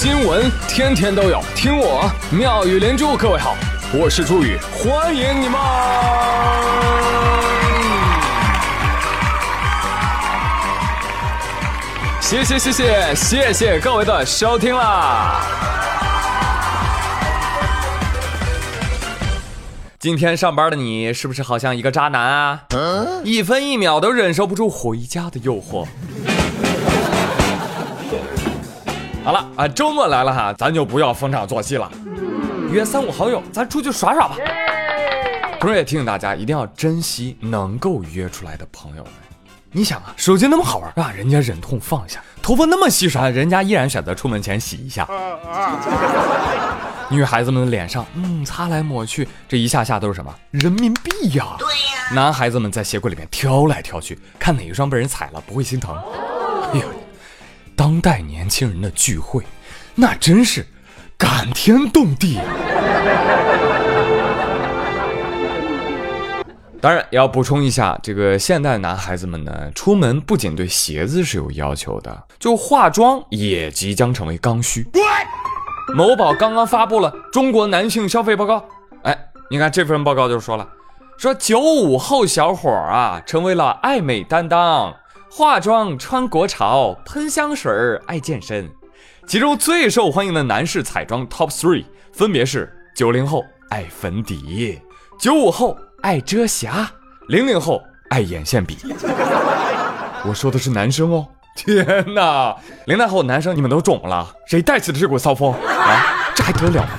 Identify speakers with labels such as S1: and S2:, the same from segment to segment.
S1: 新闻天天都有，听我妙语连珠。各位好，我是朱宇，欢迎你们！谢谢谢谢谢谢各位的收听啦！今天上班的你是不是好像一个渣男啊？一分一秒都忍受不住回家的诱惑。好了啊，周末来了哈，咱就不要逢场作戏了，约三五好友，咱出去耍耍吧。同时也提醒大家，一定要珍惜能够约出来的朋友们。你想啊，手机那么好玩啊，人家忍痛放下；头发那么稀疏，人家依然选择出门前洗一下。女孩子们的脸上，嗯，擦来抹去，这一下下都是什么人民币呀？对呀。男孩子们在鞋柜里面挑来挑去，看哪一双被人踩了不会心疼。哎呦。当代年轻人的聚会，那真是感天动地啊。当然，要补充一下，这个现代男孩子们呢，出门不仅对鞋子是有要求的，就化妆也即将成为刚需。某宝刚刚发布了中国男性消费报告，哎，你看这份报告就说了，说九五后小伙啊，成为了爱美担当。化妆穿国潮，喷香水儿爱健身，其中最受欢迎的男士彩妆 Top Three 分别是：九零后爱粉底，九五后爱遮瑕，零零后爱眼线笔。我说的是男生哦！天哪，零零后男生你们都肿了，谁带起的这股骚风啊？这还得了吗？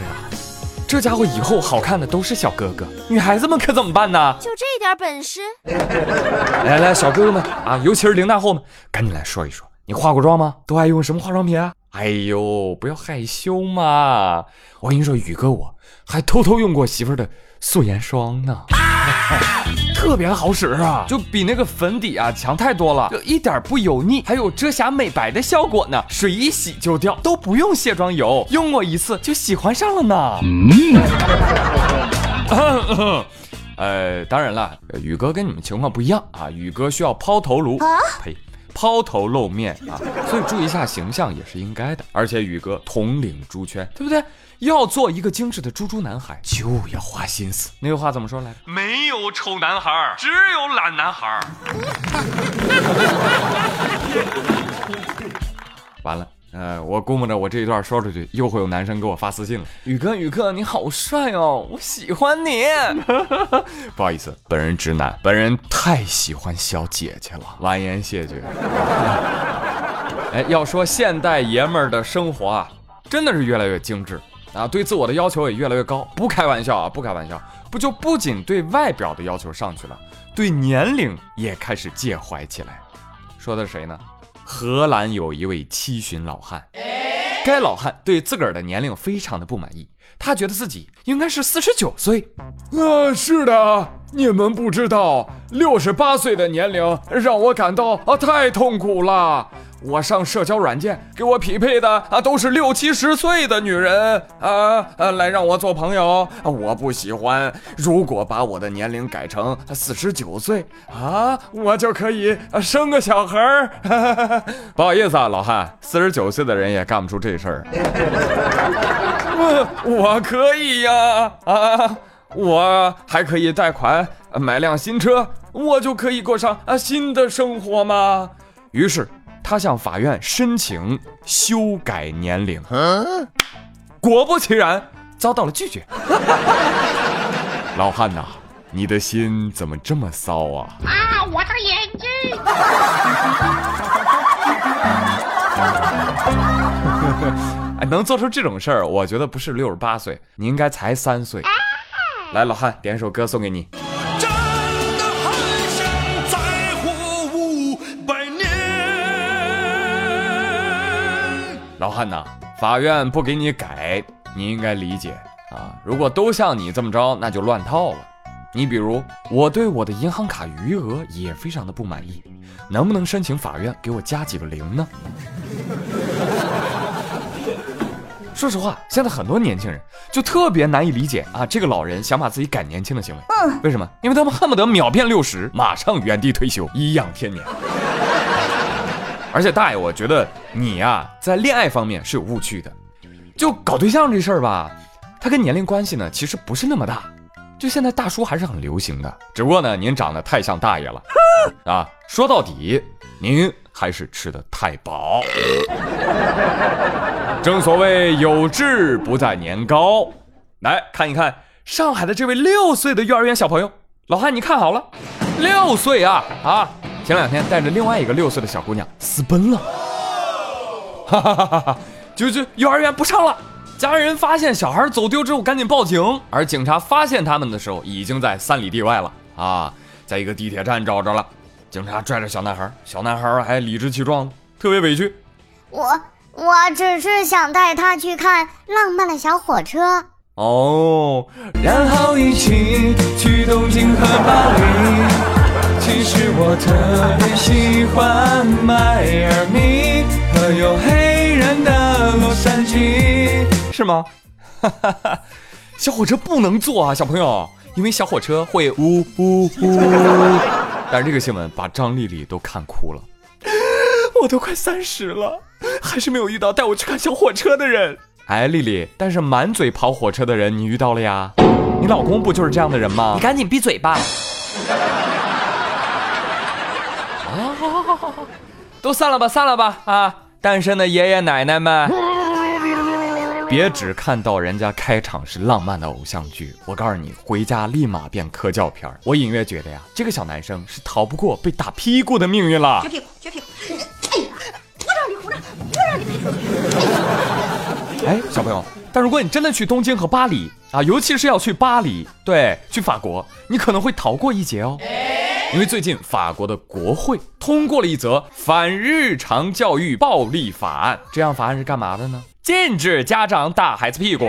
S1: 这家伙以后好看的都是小哥哥，女孩子们可怎么办呢？
S2: 就这点本事？
S1: 来来，小哥哥们啊，尤其是零大后们，赶紧来说一说，你化过妆吗？都爱用什么化妆品啊？哎呦，不要害羞嘛！我跟你说，宇哥我还偷偷用过媳妇儿的素颜霜呢。特别好使啊，就比那个粉底啊强太多了，就一点不油腻，还有遮瑕美白的效果呢，水一洗就掉，都不用卸妆油，用过一次就喜欢上了呢。嗯，呃，当然了，宇哥跟你们情况不一样啊，宇哥需要抛头颅，啊？呸，抛头露面啊，所以注意一下形象也是应该的。而且宇哥统领猪圈，对不对？要做一个精致的猪猪男孩，就要花心思。那句话怎么说来着？没有丑男孩，只有懒男孩。完了，呃，我估摸着我这一段说出去，又会有男生给我发私信了。宇哥，宇哥，你好帅哦，我喜欢你。不好意思，本人直男，本人太喜欢小姐姐了，婉言谢绝。哎，要说现代爷们儿的生活啊，真的是越来越精致。啊，对自我的要求也越来越高，不开玩笑啊，不开玩笑，不就不仅对外表的要求上去了，对年龄也开始介怀起来。说的是谁呢？荷兰有一位七旬老汉，该老汉对自个儿的年龄非常的不满意，他觉得自己应该是四十九岁。啊，是的，你们不知道，六十八岁的年龄让我感到啊太痛苦了。我上社交软件，给我匹配的啊都是六七十岁的女人啊啊，来让我做朋友，我不喜欢。如果把我的年龄改成四十九岁啊，我就可以生个小孩儿。不好意思啊，老汉，四十九岁的人也干不出这事儿。我 我可以呀啊，我还可以贷款买辆新车，我就可以过上啊新的生活吗？于是。他向法院申请修改年龄，果不其然遭到了拒绝。老汉呐，你的心怎么这么骚啊？啊，我的眼睛！哎，能做出这种事儿，我觉得不是六十八岁，你应该才三岁。来，老汉，点首歌送给你。老汉呐，法院不给你改，你应该理解啊。如果都像你这么着，那就乱套了。你比如，我对我的银行卡余额也非常的不满意，能不能申请法院给我加几个零呢？说实话，现在很多年轻人就特别难以理解啊，这个老人想把自己改年轻的行为。嗯，为什么？因为他们恨不得秒变六十，马上原地退休，颐养天年。而且大爷，我觉得你呀，在恋爱方面是有误区的。就搞对象这事儿吧，它跟年龄关系呢其实不是那么大。就现在大叔还是很流行的，只不过呢您长得太像大爷了 啊。说到底，您还是吃的太饱。正所谓有志不在年高，来看一看上海的这位六岁的幼儿园小朋友，老汉你看好了，六岁啊啊！前两天带着另外一个六岁的小姑娘私奔了，哈哈哈哈哈！就就幼儿园不上了，家人发现小孩走丢之后赶紧报警，而警察发现他们的时候已经在三里地外了啊，在一个地铁站找着了，警察拽着小男孩，小男孩还理直气壮，特别委屈，
S2: 我。我只是想带他去看浪漫的小火车
S1: 哦，然后一起去东京和巴黎。其实我特别喜欢迈阿密和有黑人的洛杉矶，是吗？哈哈哈，小火车不能坐啊，小朋友，因为小火车会呜呜呜。但是这个新闻把张丽丽都看哭了，我都快三十了。还是没有遇到带我去看小火车的人。哎，丽丽，但是满嘴跑火车的人你遇到了呀？你老公不就是这样的人吗？
S3: 你赶紧闭嘴吧！
S1: 啊，好好好好好，都散了吧，散了吧！啊，单身的爷爷奶奶们，别只看到人家开场是浪漫的偶像剧，我告诉你，回家立马变科教片。我隐约觉得呀，这个小男生是逃不过被打屁股的命运了。
S3: 撅屁股，撅屁股。
S1: 哎，小朋友，但如果你真的去东京和巴黎啊，尤其是要去巴黎，对，去法国，你可能会逃过一劫哦。因为最近法国的国会通过了一则反日常教育暴力法案。这样法案是干嘛的呢？禁止家长打孩子屁股。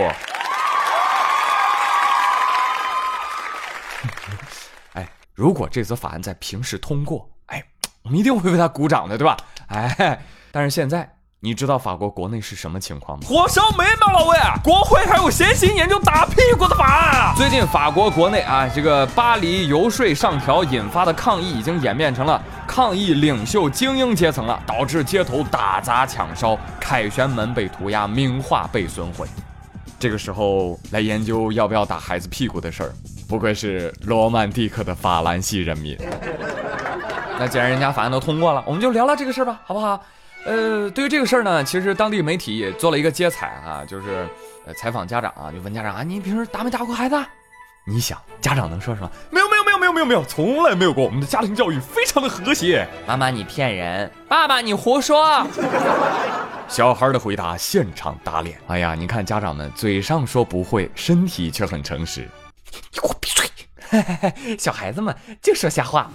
S1: 哎，如果这则法案在平时通过，哎，我们一定会为他鼓掌的，对吧？哎。但是现在你知道法国国内是什么情况吗？火烧眉毛，老魏，国会还有闲心研究打屁股的法案啊！最近法国国内啊，这个巴黎游说上调引发的抗议已经演变成了抗议领袖精英阶层了，导致街头打砸抢烧，凯旋门被涂鸦，名画被损毁。这个时候来研究要不要打孩子屁股的事儿，不愧是罗曼蒂克的法兰西人民。那既然人家法案都通过了，我们就聊聊这个事儿吧，好不好？呃，对于这个事儿呢，其实当地媒体也做了一个接采啊，就是呃采访家长啊，就问家长啊，你平时打没打过孩子？你想家长能说什么？没有没有没有没有没有没有，从来没有过。我们的家庭教育非常的和谐。
S3: 妈妈你骗人，爸爸你胡说。
S1: 小孩的回答现场打脸。哎呀，你看家长们嘴上说不会，身体却很诚实。
S3: 你给我闭嘴！小孩子们就说瞎话。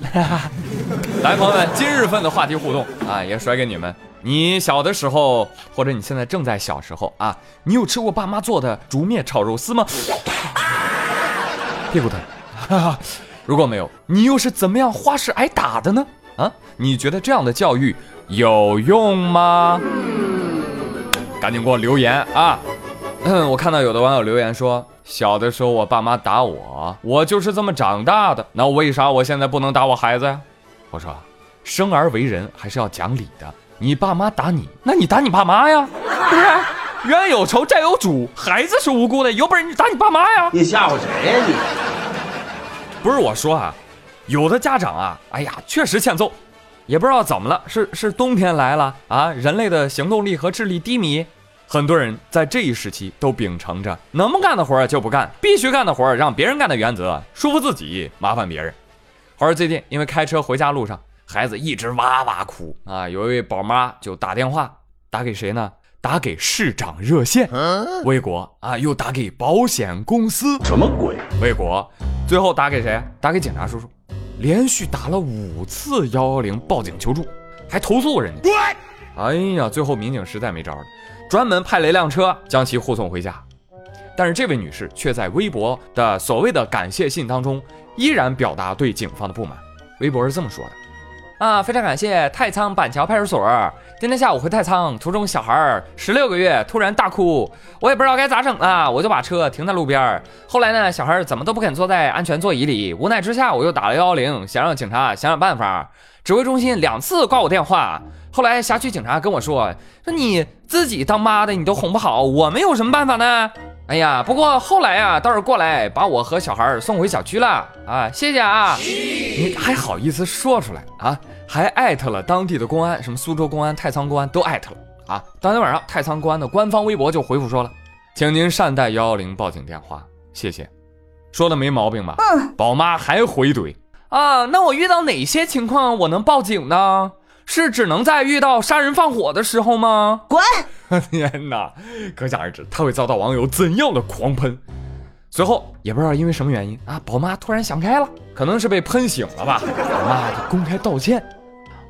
S1: 来，朋友们，今日份的话题互动啊，也甩给你们。你小的时候，或者你现在正在小时候啊，你有吃过爸妈做的竹篾炒肉丝吗？屁股疼。哈哈，如果没有，你又是怎么样花式挨打的呢？啊，你觉得这样的教育有用吗？赶紧给我留言啊！嗯，我看到有的网友留言说，小的时候我爸妈打我，我就是这么长大的，那为啥我现在不能打我孩子呀？我说，生而为人还是要讲理的。你爸妈打你，那你打你爸妈呀？是不是，冤有仇债有主，孩子是无辜的，有本事你打你爸妈呀？
S4: 你吓唬谁呀你？
S1: 不是我说啊，有的家长啊，哎呀，确实欠揍，也不知道怎么了，是是冬天来了啊？人类的行动力和智力低迷，很多人在这一时期都秉承着能不干的活就不干，必须干的活让别人干的原则，舒服自己，麻烦别人。话说最近因为开车回家路上。孩子一直哇哇哭啊！有一位宝妈就打电话打给谁呢？打给市长热线。魏国啊，又打给保险公司。
S4: 什么鬼？
S1: 魏国最后打给谁？打给警察叔叔。连续打了五次幺幺零报警求助，还投诉人家。哎呀，最后民警实在没招了，专门派了一辆车将其护送回家。但是这位女士却在微博的所谓的感谢信当中，依然表达对警方的不满。微博是这么说的。
S3: 啊，非常感谢太仓板桥派出所。今天下午回太仓，途中小孩十六个月突然大哭，我也不知道该咋整啊，我就把车停在路边。后来呢，小孩怎么都不肯坐在安全座椅里，无奈之下我又打了幺幺零，想让警察想想办法。指挥中心两次挂我电话，后来辖区警察跟我说：“说你自己当妈的你都哄不好，我们有什么办法呢？”哎呀，不过后来啊，倒是过来把我和小孩送回小区了啊，谢谢啊！
S1: 你还好意思说出来啊？还艾特了当地的公安，什么苏州公安、太仓公安都艾特了啊！当天晚上，太仓公安的官方微博就回复说了：“请您善待幺幺零报警电话，谢谢。”说的没毛病吧？嗯。宝妈还回怼
S3: 啊？那我遇到哪些情况我能报警呢？是只能在遇到杀人放火的时候吗？
S2: 滚！
S1: 天哪，可想而知他会遭到网友怎样的狂喷。随后也不知道因为什么原因啊，宝妈突然想开了，可能是被喷醒了吧。宝妈就公开道歉。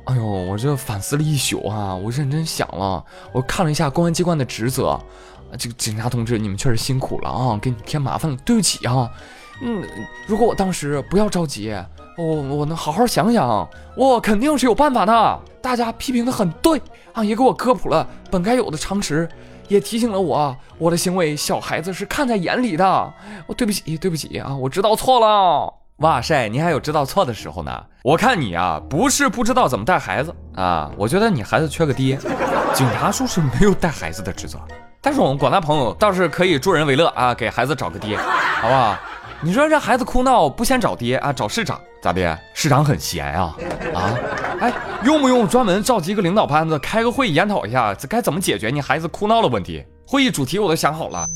S1: 哎呦，我这反思了一宿啊，我认真想了，我看了一下公安机关的职责，这个警察同志你们确实辛苦了啊，给你添麻烦了，对不起啊。嗯，如果我当时不要着急。我我能好好想想，我肯定是有办法的。大家批评的很对啊，也给我科普了本该有的常识，也提醒了我，我的行为小孩子是看在眼里的。我对不起，对不起啊，我知道错了。哇塞，你还有知道错的时候呢？我看你啊，不是不知道怎么带孩子啊，我觉得你孩子缺个爹。警察叔是没有带孩子的职责，但是我们广大朋友倒是可以助人为乐啊，给孩子找个爹，好不好？你说这孩子哭闹不先找爹啊？找市长咋的？市长很闲啊啊！哎，用不用专门召集一个领导班子开个会研讨一下，这该怎么解决你孩子哭闹的问题？会议主题我都想好了，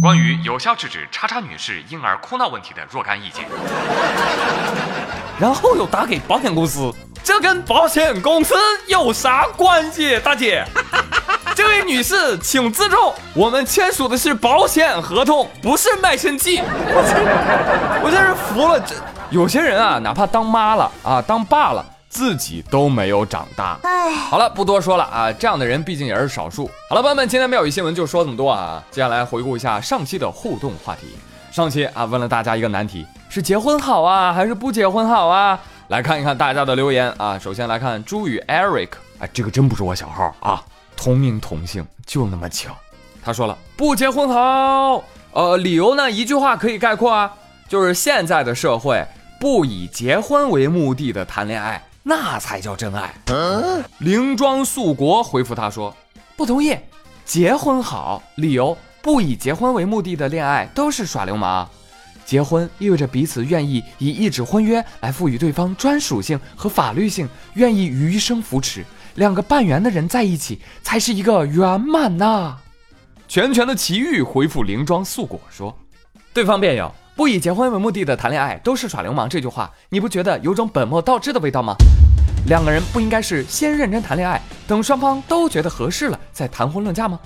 S1: 关于有效制止叉叉女士婴儿哭闹问题的若干意见。然后又打给保险公司，这跟保险公司有啥关系？大姐。这位女士，请自重，我们签署的是保险合同，不是卖身契。我真是服了，这有些人啊，哪怕当妈了啊，当爸了，自己都没有长大。哎，好了，不多说了啊，这样的人毕竟也是少数。好了，朋友们，今天妙语新闻就说这么多啊。接下来回顾一下上期的互动话题。上期啊，问了大家一个难题：是结婚好啊，还是不结婚好啊？来看一看大家的留言啊。首先来看朱宇 Eric，哎，这个真不是我小号啊。同名同姓，就那么巧。他说了不结婚好，呃，理由呢？一句话可以概括啊，就是现在的社会不以结婚为目的的谈恋爱，那才叫真爱。灵庄素国回复他说不同意，结婚好，理由不以结婚为目的的恋爱都是耍流氓。结婚意味着彼此愿意以一纸婚约来赋予对方专属性和法律性，愿意余生扶持。两个半圆的人在一起才是一个圆满呐！拳拳的奇遇回复灵装素果说：“对方辩友不以结婚为目的的谈恋爱都是耍流氓。”这句话你不觉得有种本末倒置的味道吗？两个人不应该是先认真谈恋爱，等双方都觉得合适了再谈婚论嫁吗？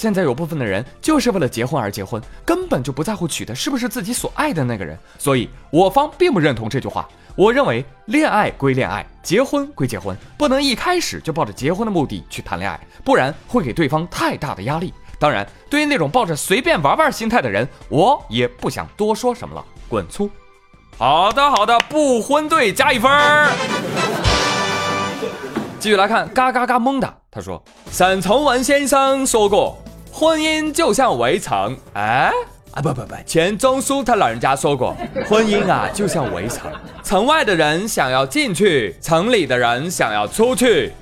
S1: 现在有部分的人就是为了结婚而结婚，根本就不在乎娶的是不是自己所爱的那个人，所以我方并不认同这句话。我认为恋爱归恋爱，结婚归结婚，不能一开始就抱着结婚的目的去谈恋爱，不然会给对方太大的压力。当然，对于那种抱着随便玩玩心态的人，我也不想多说什么了。滚粗！好的，好的，不婚队加一分。继续来看，嘎嘎嘎蒙的，他说：“沈从文先生说过，婚姻就像围城。”哎。啊不不不，钱钟书他老人家说过，婚姻啊就像围城，城外的人想要进去，城里的人想要出去。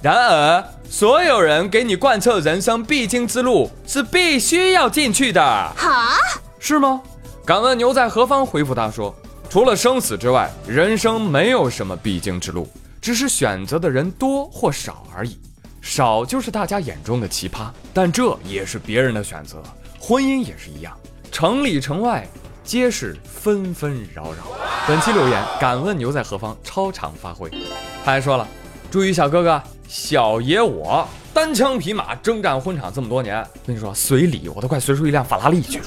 S1: 然而，所有人给你贯彻人生必经之路是必须要进去的。哈？是吗？敢问牛在何方？回复他说，除了生死之外，人生没有什么必经之路，只是选择的人多或少而已。少就是大家眼中的奇葩，但这也是别人的选择。婚姻也是一样。城里城外皆是纷纷扰扰。本期留言，敢问牛在何方？超常发挥。他还说了，注意小哥哥，小爷我单枪匹马征战婚场这么多年，跟你说随礼我都快随出一辆法拉利去。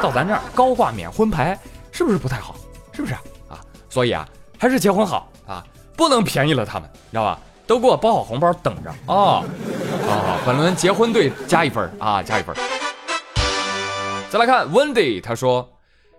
S1: 到咱这儿高挂免婚牌，是不是不太好？是不是啊？所以啊，还是结婚好啊，不能便宜了他们，知道吧？都给我包好红包等着啊！啊，本轮结婚队加一分啊，加一分。再来看 Wendy，他说：“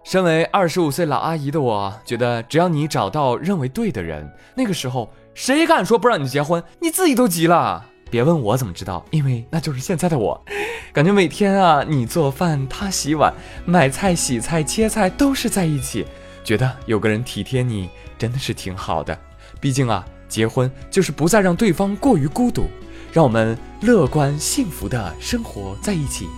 S1: 身为二十五岁老阿姨的我，觉得只要你找到认为对的人，那个时候谁敢说不让你结婚，你自己都急了。别问我怎么知道，因为那就是现在的我。感觉每天啊，你做饭，他洗碗，买菜、洗菜、切菜都是在一起，觉得有个人体贴你，真的是挺好的。毕竟啊，结婚就是不再让对方过于孤独，让我们乐观幸福的生活在一起。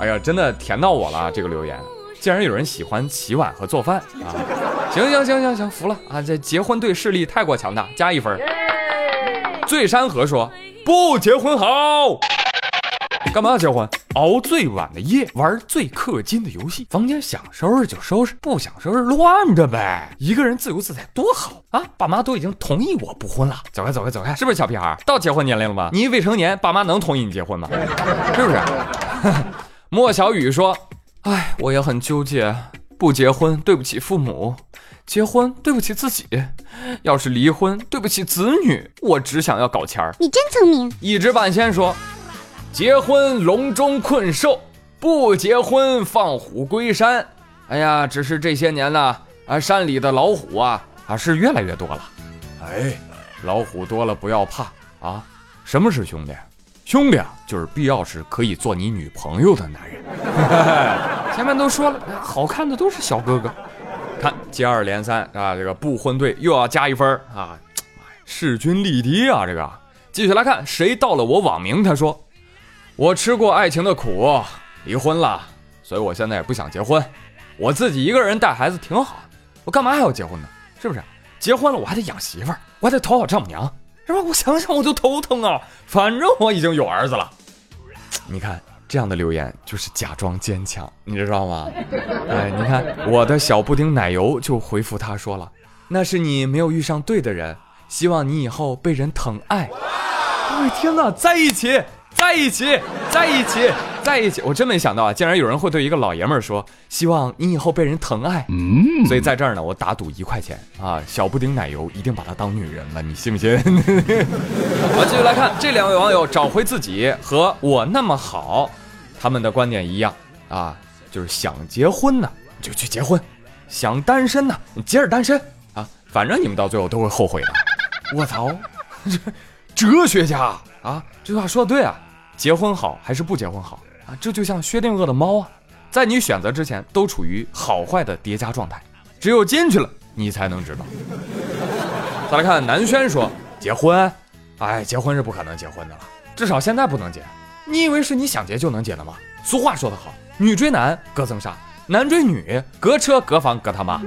S1: 哎呀，真的甜到我了！这个留言，竟然有人喜欢洗碗和做饭 啊！行行行行行，服了啊！这结婚对视力太过强大，加一分。醉山河说。不结婚好，干嘛要结婚？熬最晚的夜，玩最氪金的游戏，房间想收拾就收拾，不想收拾乱着呗。一个人自由自在多好啊！爸妈都已经同意我不婚了，走开走开走开，是不是小屁孩？到结婚年龄了吗？你未成年，爸妈能同意你结婚吗？是不是？莫小雨说：“哎，我也很纠结，不结婚对不起父母。”结婚对不起自己，要是离婚对不起子女。我只想要搞钱儿。
S2: 你真聪明。
S1: 一知半仙说：“结婚笼中困兽，不结婚放虎归山。”哎呀，只是这些年呢，啊，山里的老虎啊啊是越来越多了。哎，老虎多了不要怕啊。什么是兄弟？兄弟啊，就是必要时可以做你女朋友的男人。前面都说了，好看的都是小哥哥。看，接二连三啊！这个不婚队又要加一分啊！势均力敌啊！这个继续来看，谁盗了我网名？他说：“我吃过爱情的苦，离婚了，所以我现在也不想结婚，我自己一个人带孩子挺好，我干嘛还要结婚呢？是不是？结婚了我还得养媳妇儿，我还得讨好丈母娘，是吧？我想想我就头疼啊！反正我已经有儿子了，你看。”这样的留言就是假装坚强，你知道吗？哎，你看我的小布丁奶油就回复他说了，那是你没有遇上对的人，希望你以后被人疼爱。哎天哪，在一起，在一起，在一起，在一起！我真没想到啊，竟然有人会对一个老爷们儿说，希望你以后被人疼爱。嗯，所以在这儿呢，我打赌一块钱啊，小布丁奶油一定把她当女人了，你信不信？好，继续来看这两位网友找回自己和我那么好。他们的观点一样啊，就是想结婚呢就去结婚，想单身呢你接着单身啊，反正你们到最后都会后悔的。我操，哲学家啊，这句话说的对啊，结婚好还是不结婚好啊？这就像薛定谔的猫啊，在你选择之前都处于好坏的叠加状态，只有进去了你才能知道。再来看南轩说结婚，哎，结婚是不可能结婚的了，至少现在不能结。你以为是你想结就能结的吗？俗话说得好，女追男隔层纱，男追女隔车隔房隔他妈。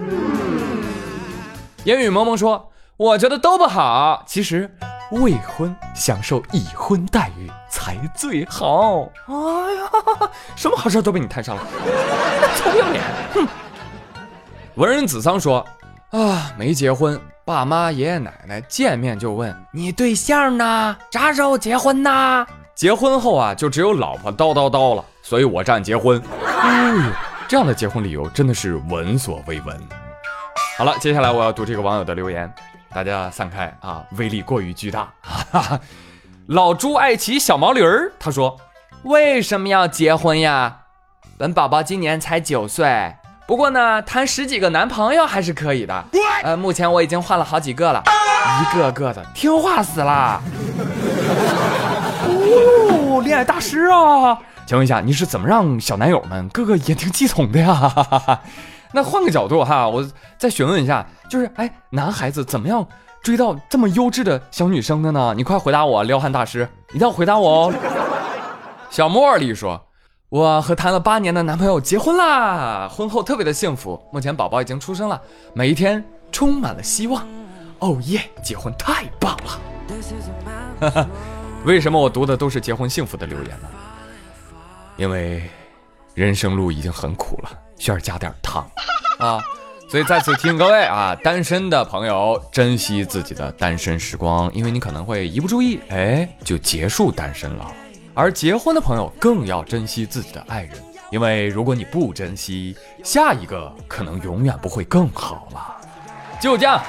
S1: 烟雨蒙蒙说：“我觉得都不好，其实未婚享受已婚待遇才最好。”哎呀，什么好事都被你摊上了，臭不要脸！哼。文人子桑说：“啊，没结婚，爸妈爷爷奶奶见面就问你对象呢，啥时候结婚呢？”结婚后啊，就只有老婆叨叨叨了，所以我站结婚。哎呦，这样的结婚理由真的是闻所未闻。好了，接下来我要读这个网友的留言，大家散开啊，威力过于巨大。哈哈，老朱爱骑小毛驴儿，他说：“为什么要结婚呀？本宝宝今年才九岁，不过呢，谈十几个男朋友还是可以的。呃，目前我已经换了好几个了，一个个的听话死了。”哦，恋爱大师啊！请问一下，你是怎么让小男友们个个言听计从的呀？那换个角度哈，我再询问一下，就是哎，男孩子怎么样追到这么优质的小女生的呢？你快回答我，撩汉大师，一定要回答我哦。小茉莉说，我和谈了八年的男朋友结婚啦，婚后特别的幸福，目前宝宝已经出生了，每一天充满了希望。哦耶，结婚太棒了！哈哈。为什么我读的都是结婚幸福的留言呢？因为人生路已经很苦了，需要加点糖啊！所以在此提醒各位啊，单身的朋友珍惜自己的单身时光，因为你可能会一不注意，哎，就结束单身了。而结婚的朋友更要珍惜自己的爱人，因为如果你不珍惜，下一个可能永远不会更好了。就这样。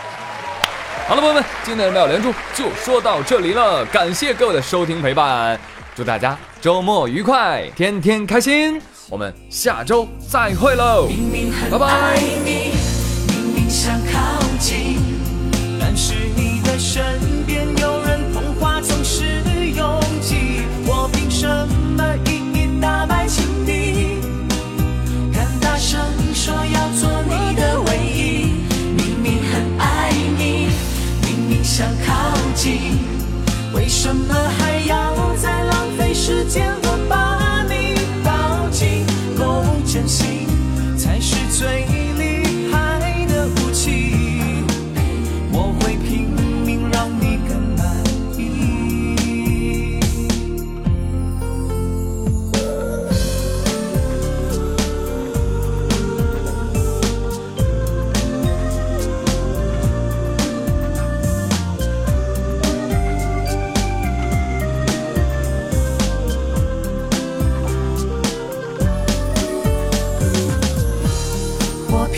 S1: 好了，朋友们，今天的妙连珠就说到这里了，感谢各位的收听陪伴，祝大家周末愉快，天天开心，我们下周再会喽，
S4: 明明很
S1: 拜拜
S4: 爱你，明明想靠近，但是你的身边有人，童话总是拥挤。我凭什么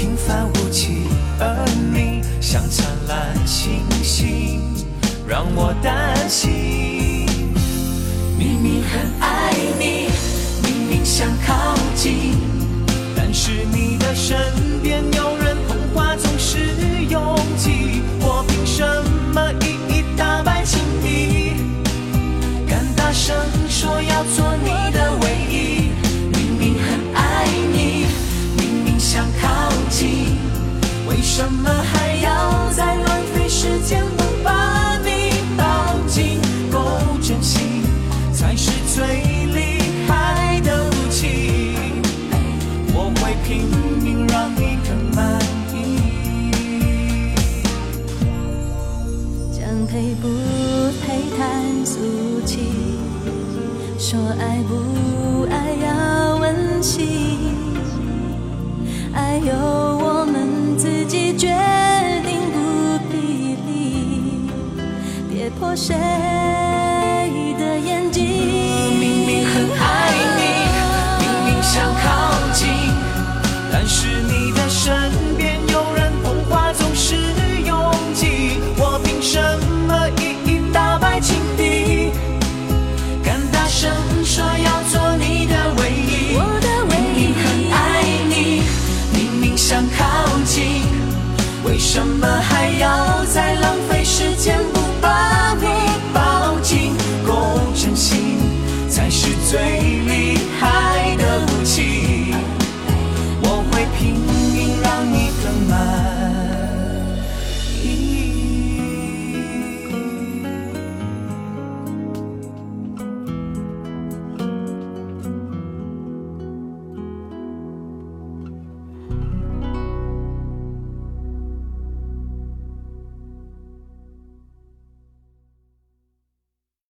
S4: 平凡无奇，而你像灿烂星星，让我担心。明明很爱你，明明想靠近，但是你的身边有人，童话总是拥挤。我凭什么一一打败情敌？敢大声说要做你的为什么还要再浪费时间？不把你抱紧，够真心才是最厉害的武器。我会拼